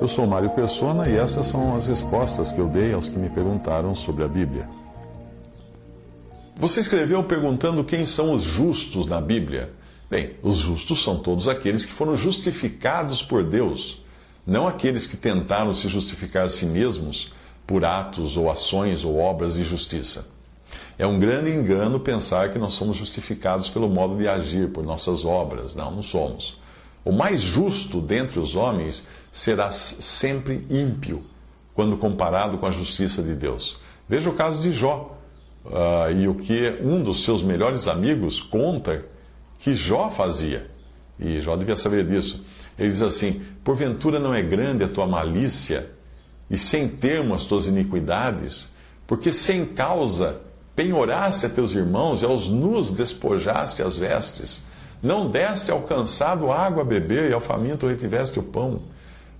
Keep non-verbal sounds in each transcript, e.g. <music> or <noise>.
Eu sou Mário Persona e essas são as respostas que eu dei aos que me perguntaram sobre a Bíblia. Você escreveu perguntando quem são os justos na Bíblia. Bem, os justos são todos aqueles que foram justificados por Deus, não aqueles que tentaram se justificar a si mesmos por atos ou ações ou obras de justiça. É um grande engano pensar que nós somos justificados pelo modo de agir, por nossas obras. Não, não somos. O mais justo dentre os homens será sempre ímpio, quando comparado com a justiça de Deus. Veja o caso de Jó, uh, e o que um dos seus melhores amigos conta que Jó fazia. E Jó devia saber disso. Ele diz assim: Porventura não é grande a tua malícia e sem termo as tuas iniquidades, porque sem causa penhoraste a teus irmãos e aos nus despojaste as vestes. Não deste alcançado água a beber e ao faminto retiveste o pão.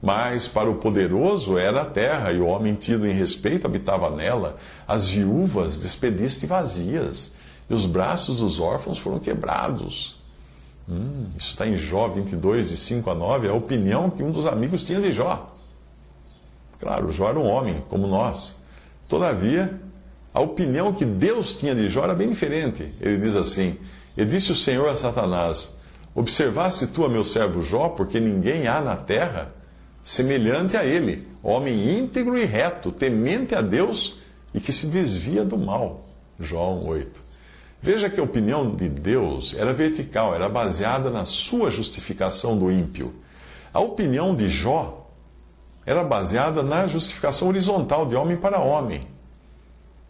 Mas para o poderoso era a terra, e o homem tido em respeito habitava nela. As viúvas despediste vazias, e os braços dos órfãos foram quebrados. Hum, isso está em Jó 22, de 5 a 9, é a opinião que um dos amigos tinha de Jó. Claro, Jó era um homem, como nós. Todavia, a opinião que Deus tinha de Jó era bem diferente. Ele diz assim: E disse o Senhor a Satanás: Observaste tu a meu servo Jó, porque ninguém há na terra semelhante a ele, homem íntegro e reto, temente a Deus e que se desvia do mal. Jó 1,8. Veja que a opinião de Deus era vertical, era baseada na sua justificação do ímpio. A opinião de Jó era baseada na justificação horizontal de homem para homem.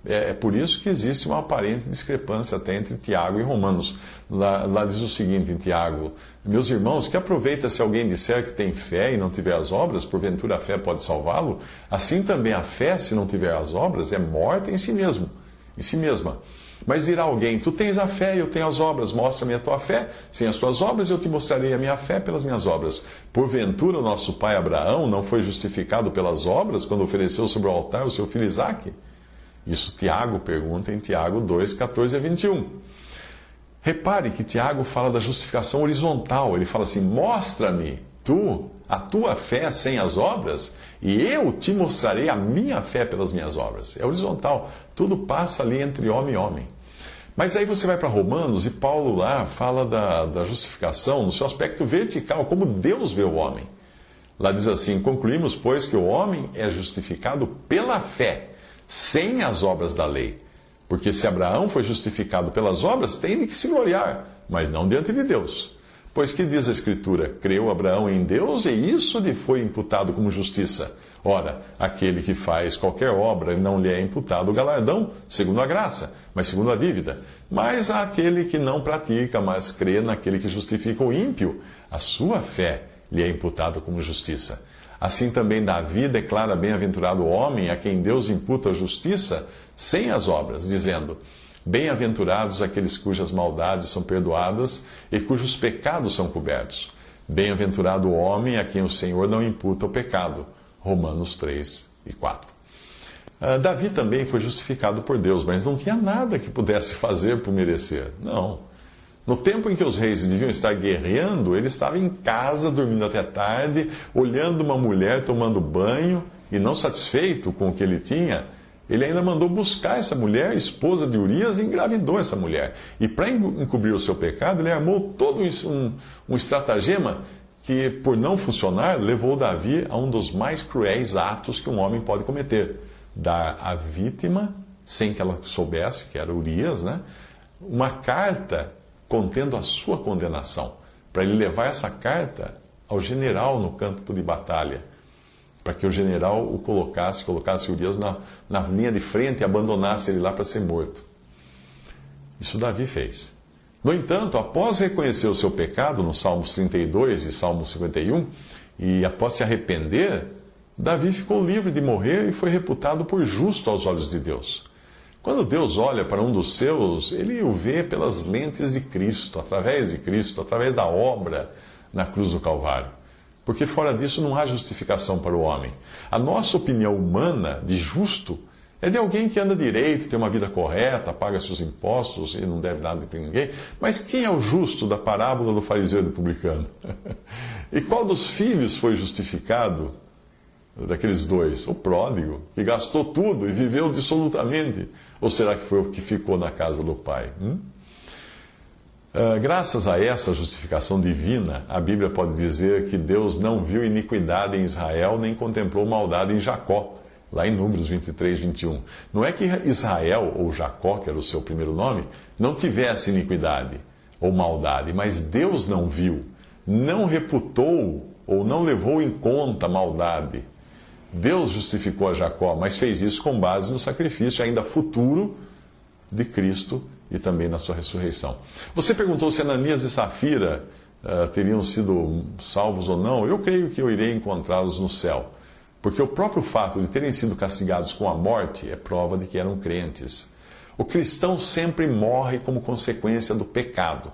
É, é, por isso que existe uma aparente discrepância até entre Tiago e Romanos. Lá, lá diz o seguinte em Tiago: Meus irmãos, que aproveita se alguém disser que tem fé e não tiver as obras, porventura a fé pode salvá-lo? Assim também a fé, se não tiver as obras, é morta em si mesmo, em si mesma. Mas dirá alguém: Tu tens a fé e eu tenho as obras, mostra-me a tua fé. Sem as tuas obras, eu te mostrarei a minha fé pelas minhas obras. Porventura, nosso pai Abraão não foi justificado pelas obras quando ofereceu sobre o altar o seu filho Isaque? Isso Tiago pergunta em Tiago 2, 14 a 21. Repare que Tiago fala da justificação horizontal. Ele fala assim: Mostra-me, tu, a tua fé sem as obras, e eu te mostrarei a minha fé pelas minhas obras. É horizontal. Tudo passa ali entre homem e homem. Mas aí você vai para Romanos e Paulo lá fala da, da justificação no seu aspecto vertical, como Deus vê o homem. Lá diz assim: Concluímos, pois, que o homem é justificado pela fé, sem as obras da lei. Porque se Abraão foi justificado pelas obras, tem que se gloriar, mas não diante de Deus. Pois que diz a Escritura? Creu Abraão em Deus e isso lhe foi imputado como justiça. Ora, aquele que faz qualquer obra não lhe é imputado o galardão, segundo a graça, mas segundo a dívida. Mas aquele que não pratica, mas crê naquele que justifica o ímpio, a sua fé lhe é imputada como justiça. Assim também Davi declara bem-aventurado o homem a quem Deus imputa a justiça sem as obras, dizendo: Bem-aventurados aqueles cujas maldades são perdoadas e cujos pecados são cobertos. Bem-aventurado o homem a quem o Senhor não imputa o pecado. Romanos 3 e 4. Uh, Davi também foi justificado por Deus, mas não tinha nada que pudesse fazer por merecer. Não. No tempo em que os reis deviam estar guerreando, ele estava em casa, dormindo até tarde, olhando uma mulher tomando banho, e não satisfeito com o que ele tinha, ele ainda mandou buscar essa mulher, esposa de Urias, e engravidou essa mulher. E para encobrir o seu pecado, ele armou todo um, um estratagema que, por não funcionar, levou Davi a um dos mais cruéis atos que um homem pode cometer: dar à vítima, sem que ela soubesse, que era Urias, né, uma carta contendo a sua condenação, para ele levar essa carta ao general no campo de batalha para que o general o colocasse, colocasse Urias na, na linha de frente e abandonasse ele lá para ser morto. Isso Davi fez. No entanto, após reconhecer o seu pecado, no Salmos 32 e Salmo 51, e após se arrepender, Davi ficou livre de morrer e foi reputado por justo aos olhos de Deus. Quando Deus olha para um dos seus, ele o vê pelas lentes de Cristo, através de Cristo, através da obra na cruz do Calvário. Porque fora disso não há justificação para o homem. A nossa opinião humana de justo é de alguém que anda direito, tem uma vida correta, paga seus impostos e não deve nada para ninguém. Mas quem é o justo da parábola do fariseu e do publicano? <laughs> e qual dos filhos foi justificado daqueles dois? O pródigo, que gastou tudo e viveu dissolutamente. Ou será que foi o que ficou na casa do pai? Hum? Uh, graças a essa justificação divina, a Bíblia pode dizer que Deus não viu iniquidade em Israel nem contemplou maldade em Jacó lá em Números 23, 21. Não é que Israel, ou Jacó, que era o seu primeiro nome, não tivesse iniquidade ou maldade, mas Deus não viu, não reputou ou não levou em conta maldade. Deus justificou a Jacó, mas fez isso com base no sacrifício ainda futuro de Cristo e também na sua ressurreição. Você perguntou se Ananias e Safira uh, teriam sido salvos ou não. Eu creio que eu irei encontrá-los no céu. Porque o próprio fato de terem sido castigados com a morte é prova de que eram crentes. O cristão sempre morre como consequência do pecado.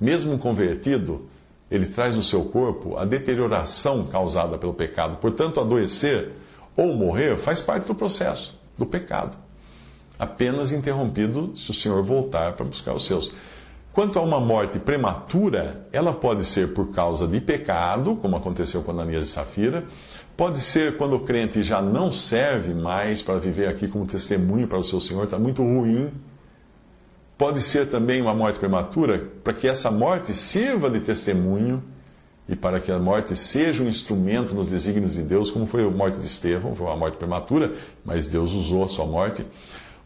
Mesmo convertido, ele traz no seu corpo a deterioração causada pelo pecado. Portanto, adoecer ou morrer faz parte do processo do pecado. Apenas interrompido se o Senhor voltar para buscar os seus. Quanto a uma morte prematura, ela pode ser por causa de pecado, como aconteceu com Ananias e Safira, Pode ser quando o crente já não serve mais para viver aqui como testemunho para o seu Senhor, está muito ruim. Pode ser também uma morte prematura, para que essa morte sirva de testemunho e para que a morte seja um instrumento nos desígnios de Deus, como foi a morte de Estevão, foi uma morte prematura, mas Deus usou a sua morte.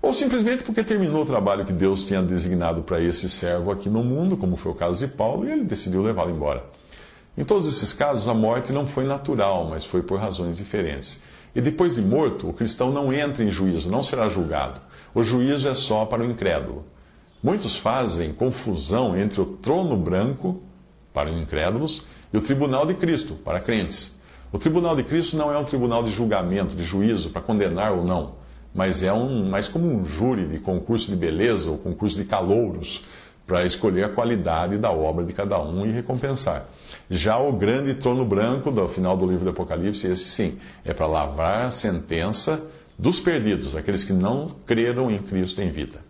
Ou simplesmente porque terminou o trabalho que Deus tinha designado para esse servo aqui no mundo, como foi o caso de Paulo, e ele decidiu levá-lo embora. Em todos esses casos, a morte não foi natural, mas foi por razões diferentes. E depois de morto, o cristão não entra em juízo, não será julgado. O juízo é só para o incrédulo. Muitos fazem confusão entre o trono branco, para os incrédulos, e o tribunal de Cristo, para crentes. O tribunal de Cristo não é um tribunal de julgamento, de juízo, para condenar ou não, mas é um, mais como um júri de concurso de beleza ou concurso de calouros para escolher a qualidade da obra de cada um e recompensar. Já o grande trono branco, do final do livro do Apocalipse, esse sim, é para lavrar a sentença dos perdidos, aqueles que não creram em Cristo em vida.